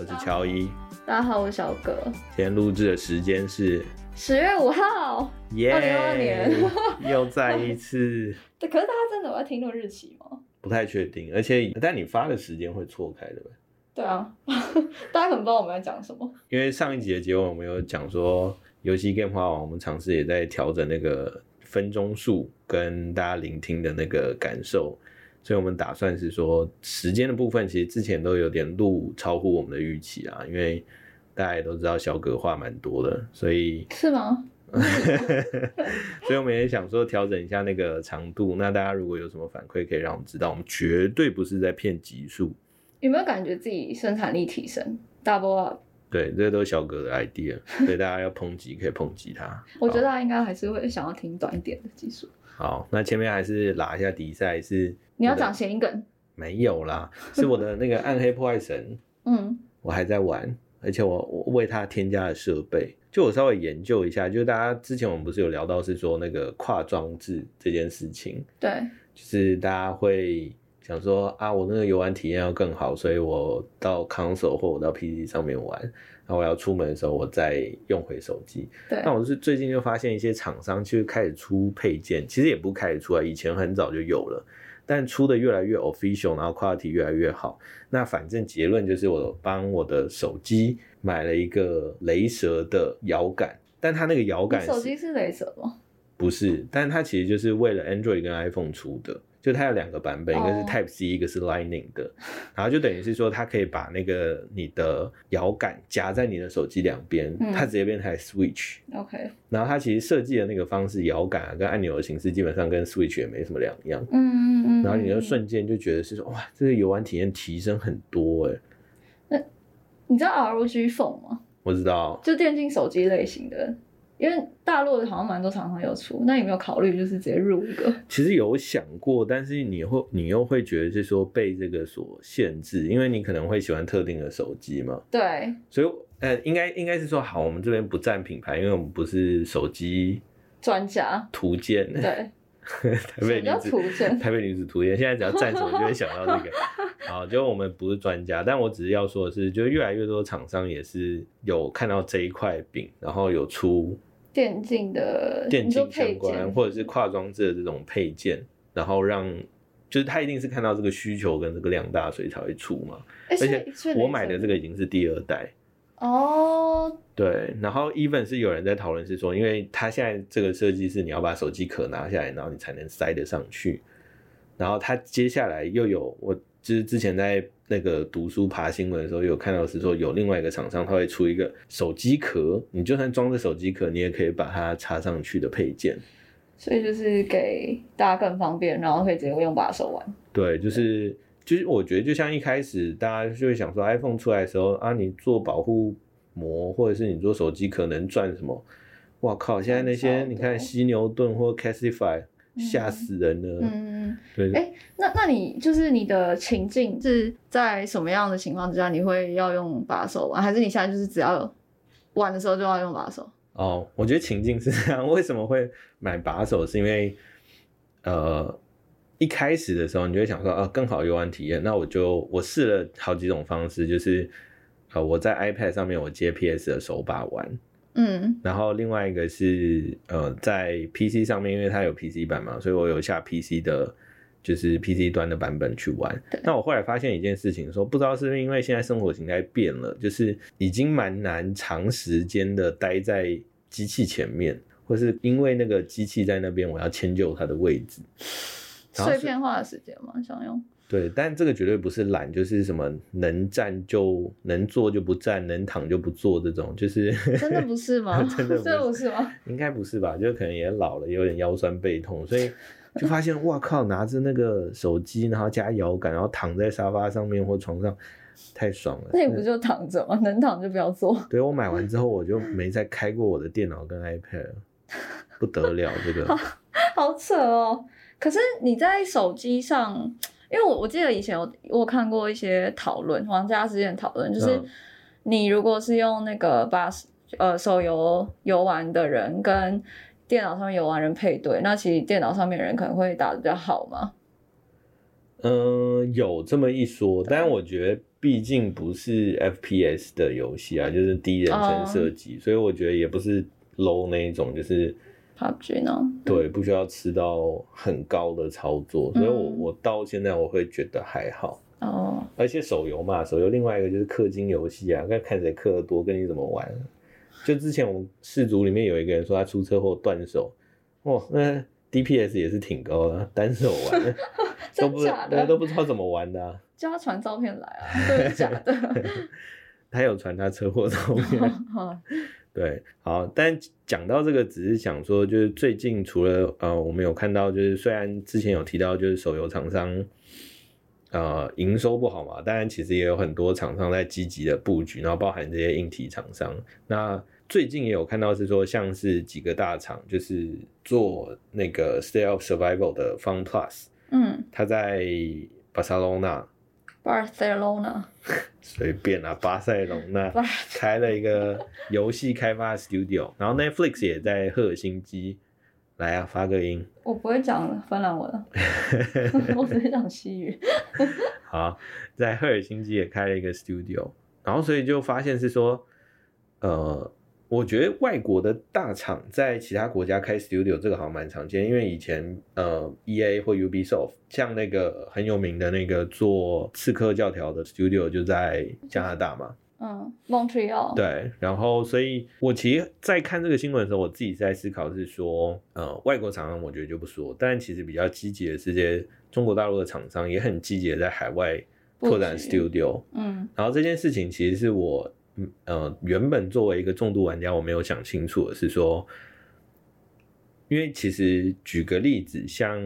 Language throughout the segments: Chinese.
我是乔伊。大家好，我是小葛。今天录制的时间是十月五号，耶，2022年又再一次 对，可是大家真的有在听那个日期吗？不太确定，而且但你发的时间会错开的，对啊，大家可能不知道我们在讲什么。因为上一集的结尾我们有讲说，游戏 Game 花王我们尝试也在调整那个分钟数跟大家聆听的那个感受，所以我们打算是说时间的部分，其实之前都有点录超乎我们的预期啊，因为大家也都知道小葛话蛮多的，所以是吗？所以我们也想说调整一下那个长度。那大家如果有什么反馈，可以让我们知道，我们绝对不是在骗集数。有没有感觉自己生产力提升？Double up？对，这都是小哥的 idea，所以大家要抨击可以抨击他。我觉得大家应该还是会想要听短一点的技术。好，那前面还是拉一下比赛是你要讲谐音梗？没有啦，是我的那个暗黑破坏神，嗯，我还在玩，而且我我为它添加了设备。就我稍微研究一下，就大家之前我们不是有聊到是说那个跨装置这件事情，对，就是大家会想说啊，我那个游玩体验要更好，所以我到 console 或我到 PC 上面玩，然后我要出门的时候我再用回手机。对，那我是最近就发现一些厂商其实开始出配件，其实也不开始出来，以前很早就有了，但出的越来越 official，然后 quality 越来越好。那反正结论就是我帮我的手机买了一个雷蛇的摇杆，但它那个摇杆手机是雷蛇吗？不是，但它其实就是为了 Android 跟 iPhone 出的，就它有两个版本，一个是哦 Type C，一个是 Lightning 的，然后就等于是说它可以把那个你的摇杆夹在你的手机两边，嗯它直接变成 Switch。OK，然后它其实设计的那个方式，摇杆啊跟按钮的形式基本上跟 Switch 也没什么两样。嗯嗯嗯。然后你就嗯瞬间就觉得是说，哇，这个游玩体验提升很多哎。那你知道 ROG Phone 吗？我知道，就电竞手机类型的，因为大陆的好像蛮多厂商有出，那有没有考虑就是直接入一个？其实有想过，但是你会你又会觉得是说被这个所限制，因为你可能会喜欢特定的手机嘛。对，所以呃，应该应该是说，好，我们这边不占品牌，因为我们不是手机专家，图鉴，对，台北女子图鉴？台北女子图鉴，现在只要站着我就会想到这个。好，就我们不是专家，但我只是要说的是，就越来越多厂商也是有看到这一块饼，然后有出电竞的电竞相关，或者是跨装置的这种配件，然后让就是他一定是看到这个需求跟这个量大，所以才会出嘛。而而且我买的这个已经是第二代，哦，对，然后 even 是有人在讨论是说，因为他现在这个设计是你要把手机壳拿下来，然后你才能塞得上去。然后他接下来又有，我就是之前在那个读书爬新闻的时候，有看到是说有另外一个厂商，他会出一个手机壳，你就算装着手机壳，你也可以把它插上去的配件。所以就是给大家更方便，然后可以直接用把手玩。对，就是就是我觉得就像一开始大家就会想说，iPhone 出来的时候啊，你做保护膜或者是你做手机壳能赚什么？哇靠！现在那些你看犀牛盾或 Casify 吓死人了。嗯，对，哎那那你就是你的情境是在什么样的情况之下你会要用把手玩，还是你现在就是只要玩的时候就要用把手？哦，我觉得情境是这样。为什么会买把手？是因为呃，一开始的时候你就会想说，啊，更好游玩体验，那我就我试了好几种方式，就是呃，我在 iPad 上面我接 PS 的手把玩，嗯然后另外一个是呃，在 PC 上面，因为它有 PC 版嘛，所以我有下 PC 的，就是 PC 端的版本去玩对。那我后来发现一件事情，说不知道是不是因为现在生活形态变了，就是已经蛮难长时间的待在机器前面，或是因为那个机器在那边，我要迁就它的位置。碎片化的时间嘛，想用。对，但这个绝对不是懒，就是什么能站就能坐就不站，能躺就不坐这种，就是 真的不是吗？真的不是真的不是吗？应该不是吧？就可能也老了，有点腰酸背痛，所以就发现哇靠，拿着那个手机，然后加摇杆，然后躺在沙发上面或床上，太爽了。那你不就躺着吗？能躺就不要坐。对我买完之后，我就没再开过我的电脑跟 iPad 了，不得了，这个好扯哦！可是你在手机上，因为我我记得以前有我看过一些讨论，玩家之间的讨论，就是嗯。你如果是用那个把呃手游游玩的人跟电脑上面游玩人配对，那其实电脑上面的人可能会打的比较好嘛。嗯，有这么一说，但我觉得毕竟不是 FPS 的游戏啊，就是第一人称射击，所以我觉得也不是 low 那一种，就是 PUBG 呢？对，不需要吃到很高的操作，所以我嗯我到现在我会觉得还好。哦，而且手游嘛，手游另外一个就是氪金游戏啊，看看谁氪的多，跟你怎么玩。就之前我们氏族里面有一个人说他出车祸断手，哇，那 DPS 也是挺高的，单手玩 都不假的？对都不知道怎么玩的、啊。叫他传照片来啊，真的假的？他有传他车祸照片，好 对，好，但讲到这个，只是想说，就是最近除了呃，我们有看到，就是虽然之前有提到，就是手游厂商呃营收不好嘛，当然其实也有很多厂商在积极的布局，然后包含这些硬体厂商。那最近也有看到是说，像是几个大厂，就是做那个 Stay of Survival 的 Fun Plus，嗯它在巴塞罗那，Barcelona，随便啊，巴塞隆那巴开了一个游戏开发 studio，然后 Netflix 也在赫尔辛基，来啊，发个音，我不会讲芬兰文啊，我只 会讲西语。好，在赫尔辛基也开了一个 studio，然后所以就发现是说，呃，我觉得外国的大厂在其他国家开 studio 这个好像蛮常见，因为以前呃 E A 或 Ubisoft 像那个很有名的那个做刺客教条的 studio 就在加拿大嘛，嗯，Montreal，，对，然后所以我其实，在看这个新闻的时候，我自己在思考是说，呃，外国厂商我觉得就不说，但其实比较积极的是这些中国大陆的厂商也很积极的在海外拓展 studio，嗯。然后这件事情其实是我，嗯呃，原本作为一个重度玩家，我没有想清楚的是说，因为其实举个例子，像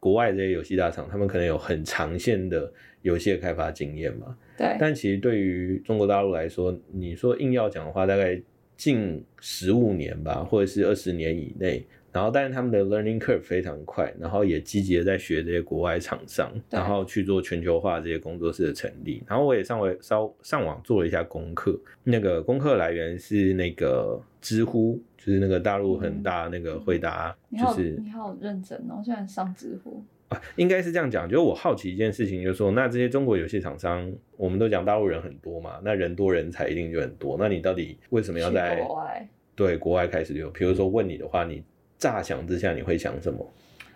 国外这些游戏大厂，他们可能有很长线的游戏的开发经验嘛，对，但其实对于中国大陆来说，你说硬要讲的话，大概近十五年吧，或者是二十年以内。然后，但是他们的 learning curve 非常快，然后也积极的在学这些国外厂商，然后去做全球化这些工作室的成立。然后我也上回稍上网做了一下功课，那个功课来源是那个知乎，就是那个大陆很大那个回答，就是你好认真哦，现在上知乎，啊，应该是这样讲，就是我好奇一件事情，就是说，那这些中国游戏厂商，我们都讲大陆人很多嘛，那人多人才一定就很多，那你到底为什么要在。对国外开始有？比如说问你的话，你乍想之下你会想什么？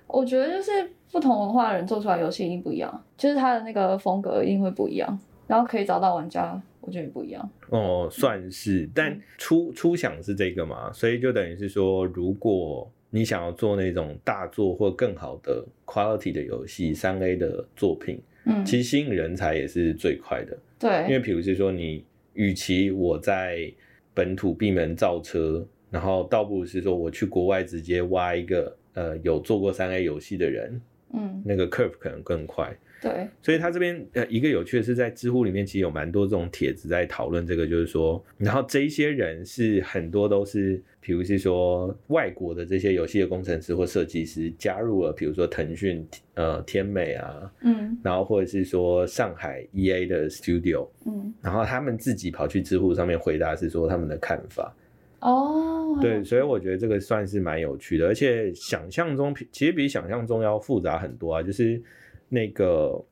我觉得就是不同文化的人做出来游戏一定不一样，就是他的那个风格一定会不一样，然后可以找到玩家，我觉得也不一样。哦，算是，但嗯初初想是这个嘛，所以就等于是说，如果你想要做那种大作或更好的 quality 的游戏，三 A 的作品，嗯，其实吸引人才也是最快的。对因对，为比如是说你，与其我在本土闭门造车，然后倒不如是说我去国外直接挖一个呃有做过三 A 游戏的人，嗯，那个 curve 可能更快。对，所以他这边呃一个有趣的是，在知乎里面其实有蛮多这种帖子在讨论这个，就是说，然后这一些人是很多都是，比如是说外国的这些游戏的工程师或设计师加入了，比如说腾讯、呃天美啊，嗯。然后或者是说上海 EA 的 studio，嗯，然后他们自己跑去知乎上面回答是说他们的看法，哦，对，所以我觉得这个算是蛮有趣的，而且想象中其实比想象中要复杂很多啊，就是那个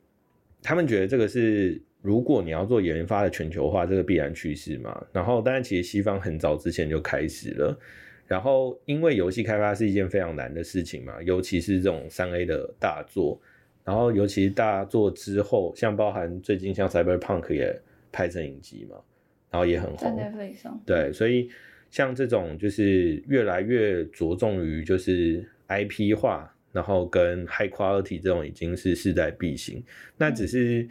他们觉得这个是如果你要做研发的全球化，这个必然趋势嘛。然后，当然其实西方很早之前就开始了。然后，因为游戏开发是一件非常难的事情嘛，尤其是这种三 A 的大作。然后，尤其是大作之后，像包含最近像 Cyberpunk 也拍成影集嘛，然后也很在红。Netflix 上，对，所以像这种就是越来越着重于就是 IP 化，然后跟 high quality 这种已经是势在必行。那只是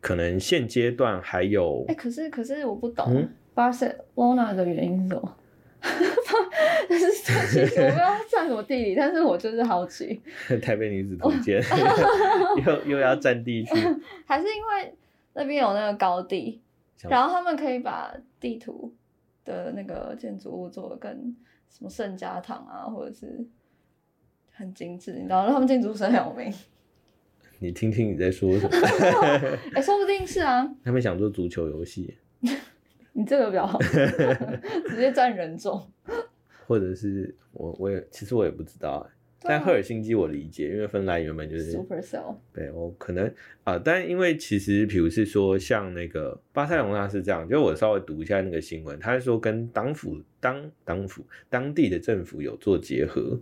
可能现阶段还有哎、可是可是我不懂、嗯 Barcelona 的原因是什么？但是其实我不知道算什么地理，但是我就是好奇，台北女子图鉴，又又要占地区，还是因为那边有那个高地，然后他们可以把地图的那个建筑物做的更什么圣家堂啊，或者是很精致，你知道，他们建筑师很有名。你听听你在说什么？哎、说不定是啊，他们想做足球游戏，你这个比较好，直接占人种。或者是我我也其实我也不知道、但赫尔辛基我理解，因为芬兰原本就是 Supercell，对我可能啊、但因为其实比如是说像那个巴塞隆纳是这样，就我稍微读一下那个新闻，他是说跟当府当当府当地的政府有做结合，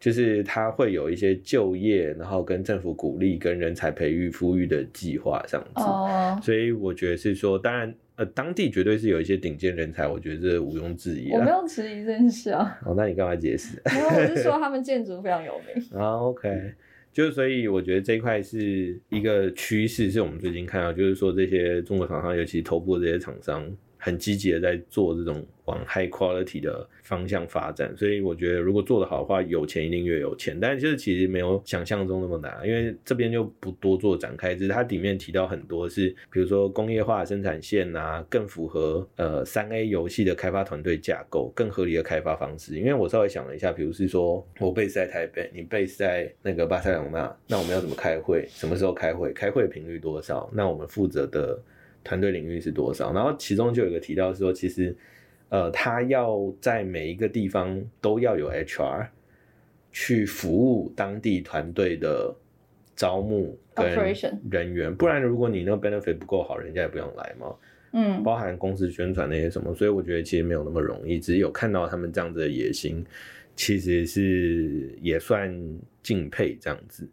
就是它会有一些就业，然后跟政府鼓励跟人才培育富裕的计划这样子。哦，所以我觉得是说，当然呃，当地绝对是有一些顶尖人才，我觉得这毋庸置疑我没。有质疑这件事啊，哦，那你干嘛解释？没有，我是说他们建筑非常有名。啊，OK，就是所以我觉得这一块是一个趋势，是我们最近看到，就是说这些中国厂商，尤其头部的这些厂商，很积极的在做这种往 high quality 的方向发展。所以我觉得如果做得好的话，有钱一定越有钱，但是就是其实没有想象中那么难，因为这边就不多做展开，只是它里面提到很多是，比如说工业化生产线啊，更符合呃三 A 游戏的开发团队架构，更合理的开发方式。因为我稍微想了一下，比如是说我 base 在台北，你 base 在那个巴塞隆纳，那我们要怎么开会？什么时候开会？开会频率多少？那我们负责的团队领域是多少？然后其中就有一个提到说，其实呃，他要在每一个地方都要有 HR 去服务当地团队的招募跟人员，不然如果你那个 benefit 不够好，人家也不用来嘛。嗯，包含公司宣传那些什么，所以我觉得其实没有那么容易。只是有看到他们这样子的野心，其实是也算敬佩这样子。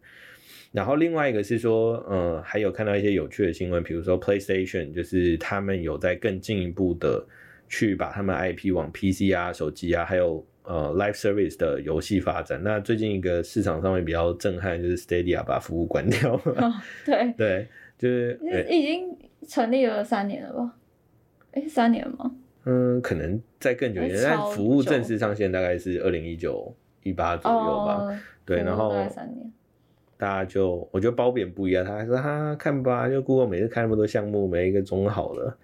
然后另外一个是说，呃，还有看到一些有趣的新闻，比如说 PlayStation，就是他们有在更进一步的去把他们 IP 往 PC 啊、手机啊，还有呃 Live Service 的游戏发展。那最近一个市场上面比较震撼，就是 Stadia 把服务关掉了。对，对，就是呃已经成立了三年了吧？哎，三年吗？嗯，可能在更久一点，但服务正式上线大概是二零一九一八左右吧。哦，对，然后大概三年。大家就我觉得褒贬不一样，他还说哈看吧，就 Google 每次开那么多项目，每一个总好了。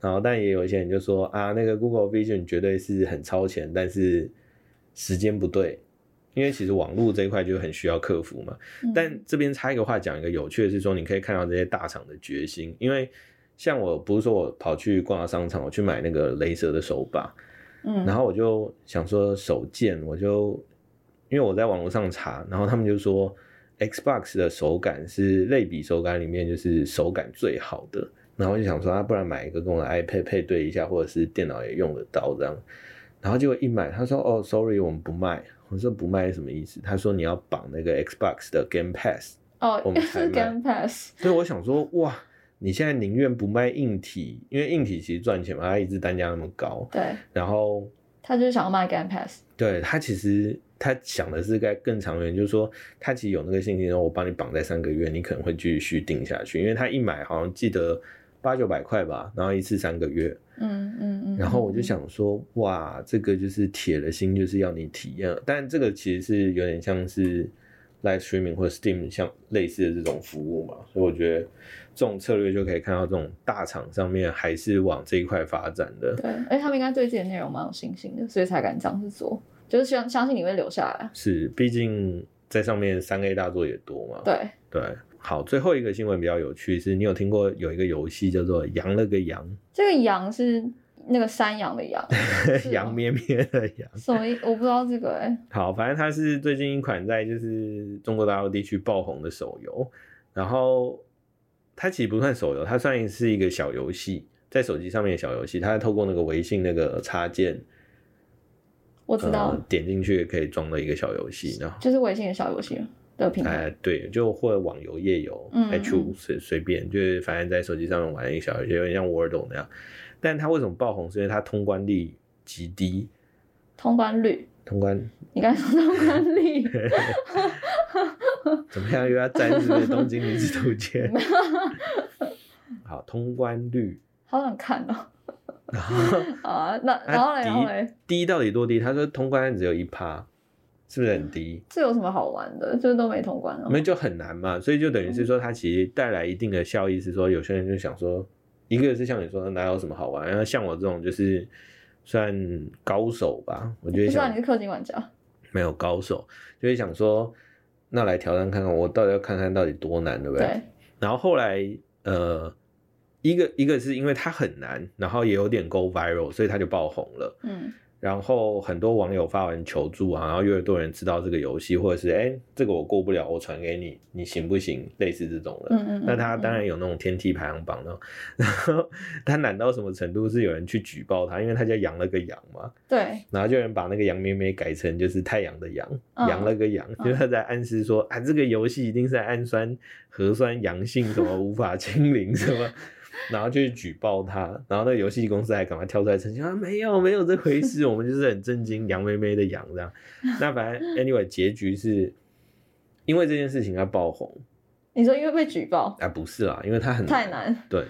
然后但也有一些人就说啊，那个 Google Vision 绝对是很超前，但是时间不对，因为其实网络这一块就很需要克服嘛。嗯但这边插一个话，讲一个有趣的是说，你可以看到这些大厂的决心，因为像我不是说我跑去逛到商场，我去买那个雷蛇的手把，嗯，然后我就想说手贱，我就因为我在网络上查，然后他们就说 Xbox 的手感是类比手感里面就是手感最好的，然后我就想说啊，不然买一个跟我的 iPad 配对一下，或者是电脑也用得到这样。然后结果一买，他说哦，sorry，我们不卖。我说不卖是什么意思？他说你要绑那个 Xbox 的 Game Pass。哦我，们才 是 Game Pass，所以我想说，哇，你现在宁愿不卖硬体，因为硬体其实赚钱嘛，它一直单价那么高，对，然后他就是想要卖 Game Pass，对他其实他想的是该更长远，就是说他其实有那个信心说，我帮你绑在三个月，你可能会继续定下去，因为他一买好像记得八九百块吧，然后一次三个月，嗯嗯嗯，然后我就嗯，想说，哇，这个就是铁了心，就是要你体验，但这个其实是有点像是 live streaming 或者 Steam 像类似的这种服务嘛，所以我觉得这种策略就可以看到这种大厂上面还是往这一块发展的。对，而且他们应该对自己的内容蛮有信心的，所以才敢这样子做，就是相相信你会留下来。是，毕竟在上面三 A 大作也多嘛。对，对，好，最后一个新闻比较有趣是，你有听过有一个游戏叫做“羊了个羊这个羊是那个山羊的羊，是”，吗羊咩咩的羊。所以？我不知道这个哎、好，反正它是最近一款在就是中国大陆地区爆红的手游，然后它其实不算手游，它算是一个小游戏，在手机上面的小游戏，它透过那个微信那个插件，我知道，呃，点进去可以装的一个小游戏，然后。就是微信的小游戏的平台。哎，对，就或者网游、页游、嗯 H 五随随便，就是反正在手机上面玩一个小游戏，有点像 Wordle 那样。但它为什么爆红？是因为它通关率极低，通关率，通关 你刚才说通关率 怎么样？又要沾是不是东京女子图鉴？好，通关率，好想看哦。然后啊，那然后嘞，然后它嘞，低低到底多低？他说通关只有一趴，是不是很低？这有什么好玩的？就是都没通关哦。没就很难嘛，所以就等于是说，它其实带来一定的效益，是说有些人就想说，一个是像你说的哪有什么好玩，然后像我这种就是算高手吧，我就会不知道想你是氪金玩家，没有高手，就会想说，那来挑战看看，我到底要看看到底多难，对不对？对，然后后来呃，一个一个是因为它很难，然后也有点 go viral，所以它就爆红了。嗯，然后很多网友发文求助啊，然后越多人知道这个游戏，或者是哎这个我过不了，我传给你，你行不行？类似这种的。嗯嗯嗯那他当然有那种天梯排行榜的，然后他难到什么程度？是有人去举报他，因为他家养了个羊嘛，对，然后就有人把那个羊咩咩改成就是太阳的阳，嗯养了个羊，嗯就是他在暗示说啊，这个游戏一定是在氨酸核酸阳性，什么无法清零什么。然后就去举报他，然后那个游戏公司还赶快跳出来澄清啊，没有没有这回事，我们就是很震惊，杨妹妹的羊这样。那反正 anyway 结局是因为这件事情要爆红你说因为被举报啊，不是啦，因为他很太难，对。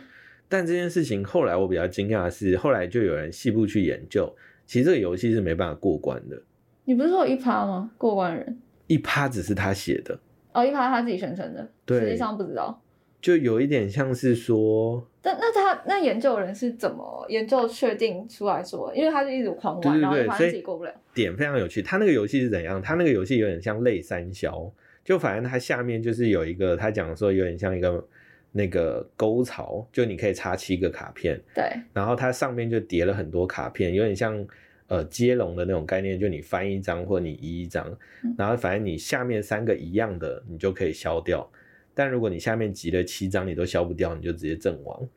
但这件事情后来我比较惊讶的是，后来就有人细部去研究，其实这个游戏是没办法过关的，你不是说有一趴吗？过关人一趴只是他写的，哦，一趴他自己宣称的，对实际上不知道。就有一点像是说，但那他那研究人是怎么研究确定出来说？因为他就一直狂玩，对对然后就发现自己过不了。点非常有趣。他那个游戏是怎样？他那个游戏有点像类三消，就反正他下面就是有一个，他讲说有点像一个那个沟槽，就你可以插七个卡片，对，然后它上面就叠了很多卡片，有点像呃接龙的那种概念，就你翻一张或你移一张嗯，然后反正你下面三个一样的，你就可以消掉。但如果你下面集了七张，你都消不掉，你就直接阵亡。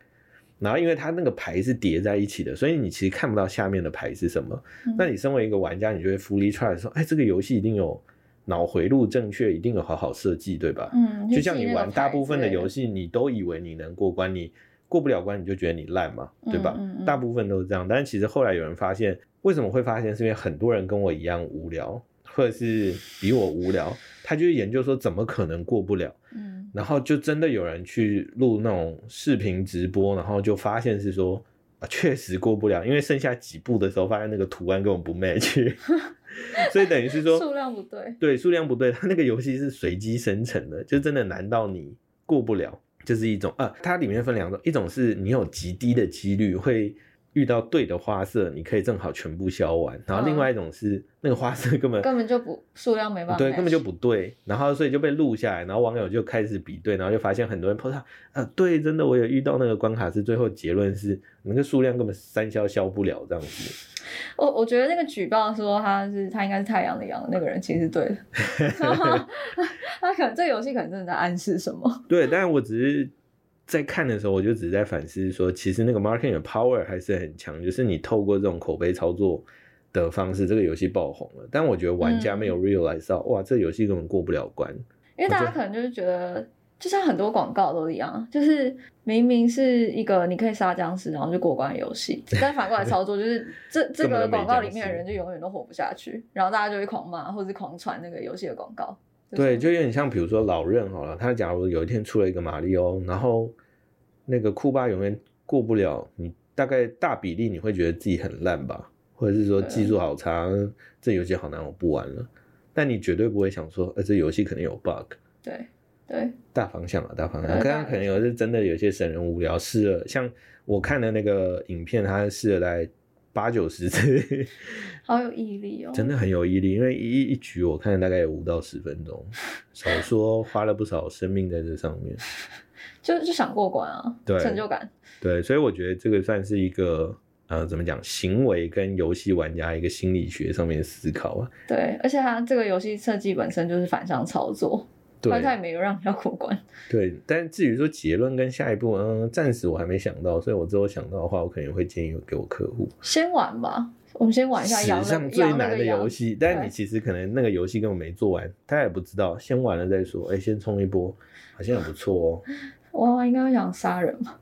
然后因为它那个牌是叠在一起的，所以你其实看不到下面的牌是什么。嗯那你身为一个玩家，你就会 fully try 说，哎，这个游戏一定有脑回路正确，一定有好好设计，对吧？嗯，就像你玩大部分的游戏，你都以为你能过关，你过不了关，你就觉得你烂嘛，对吧？嗯嗯嗯大部分都是这样。但是其实后来有人发现，为什么会发现？是因为很多人跟我一样无聊，或者是比我无聊，他就研究说怎么可能过不了，嗯然后就真的有人去录那种视频直播，然后就发现是说。啊，确实过不了，因为剩下几步的时候，发现那个图案根本不 match，所以等于是说数量不对，对，数量不对，它那个游戏是随机生成的，就真的难到你过不了，就是一种啊，它里面分两种，一种是你有极低的几率会遇到对的花色，你可以正好全部消完，然后另外一种是那个花色根本根本就不数量没办法，对，根本就不对，然后所以就被录下来，然后网友就开始比对，然后就发现很多人 po 上，呃，对，真的我有遇到那个关卡是最后结论是那个数量根本三消消不了这样子。我我觉得那个举报说他是他应该是太阳的阳那个人，其实是对的。他可能这个游戏可能真的在暗示什么？对，但是我只是在看的时候，我就只是在反思说，其实那个 marketing 的 power 还是很强，就是你透过这种口碑操作的方式，这个游戏爆红了。但我觉得玩家没有 realize 到，哇，这个游戏根本过不了关。因为大家可能就是觉得，就像很多广告都一样，就是明明是一个你可以杀僵尸然后就过关的游戏，但反过来操作就是这 这个广告里面的人就永远都活不下去，然后大家就会狂骂或者是狂传那个游戏的广告。就是对，就有点像比如说老任好了，他假如有一天出了一个马里奥，然后那个库巴永远过不了，你大概大比例你会觉得自己很烂吧，或者是说技术好差，这游戏好难，我不玩了。但你绝对不会想说，呃，这游戏可能有 bug。对对，大方向啊，大方向。呃刚刚可能有是真的有些神人无聊试了，像我看的那个影片，他试了大概八九十次，好有毅力哦，真的很有毅力。因为一一局我看了大概有五到十分钟，少说花了不少生命在这上面。就就想过关啊，对成就感。对，所以我觉得这个算是一个呃，怎么讲，行为跟游戏玩家一个心理学上面的思考啊。对，而且它这个游戏设计本身就是反向操作，对它它也没有让人家过关。对，但至于说结论跟下一步，嗯，暂时我还没想到，所以我之后想到的话，我可能会建议给我客户。先玩吧，我们先玩一下羊史上最难的游戏，但你其实可能那个游戏根本没做完，他也不知道，先玩了再说。哎、先冲一波，好像也不错哦。娃娃应该会想杀人吧？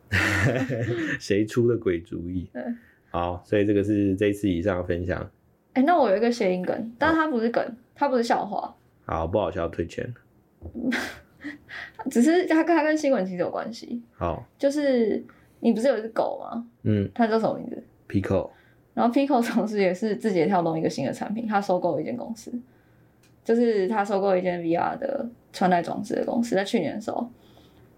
谁出的鬼主意对？好，所以这个是这次以上的分享。哎、那我有一个谐音梗，但它不是梗，它不是笑话，好，不好笑退钱。只是它跟它跟新闻其实有关系。好，就是你不是有一只狗吗？嗯它叫什么名字？，Pico，然后 Pico 同时也是字节跳动一个新的产品，它收购了一间公司，就是它收购了一间 VR 的穿戴装置的公司，在去年的时候，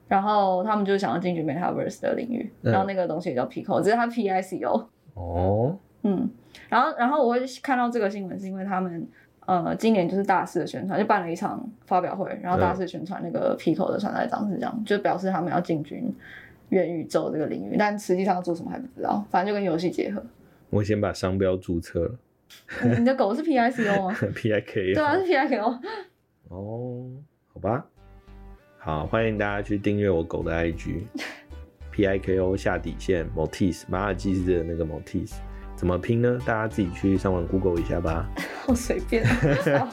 然后他们就想要进军 Metaverse 的领域，嗯然后那个东西也叫 Pico，只是它 PICO，哦，嗯，然后然后我会看到这个新闻是因为他们呃今年就是大肆的宣传，就办了一场发表会，然后大肆宣传那个 Pico 的穿戴装置，这样就表示他们要进军元宇宙这个领域，但实际上要做什么还不知道，反正就跟游戏结合。我先把商标注册了。你的狗是 P I C O 吗？P I K 对啊，是 P I K O。哦，好吧，好，欢迎大家去订阅我狗的 I G P I K O 下底线 Motis 马尔济斯的那个 Motis 怎么拼呢？大家自己去上网 Google 一下吧。好随便。好，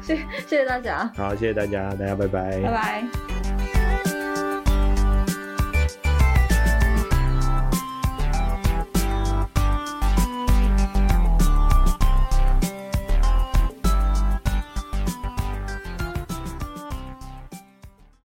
谢谢谢大家，好，谢谢大家，大家拜拜拜拜。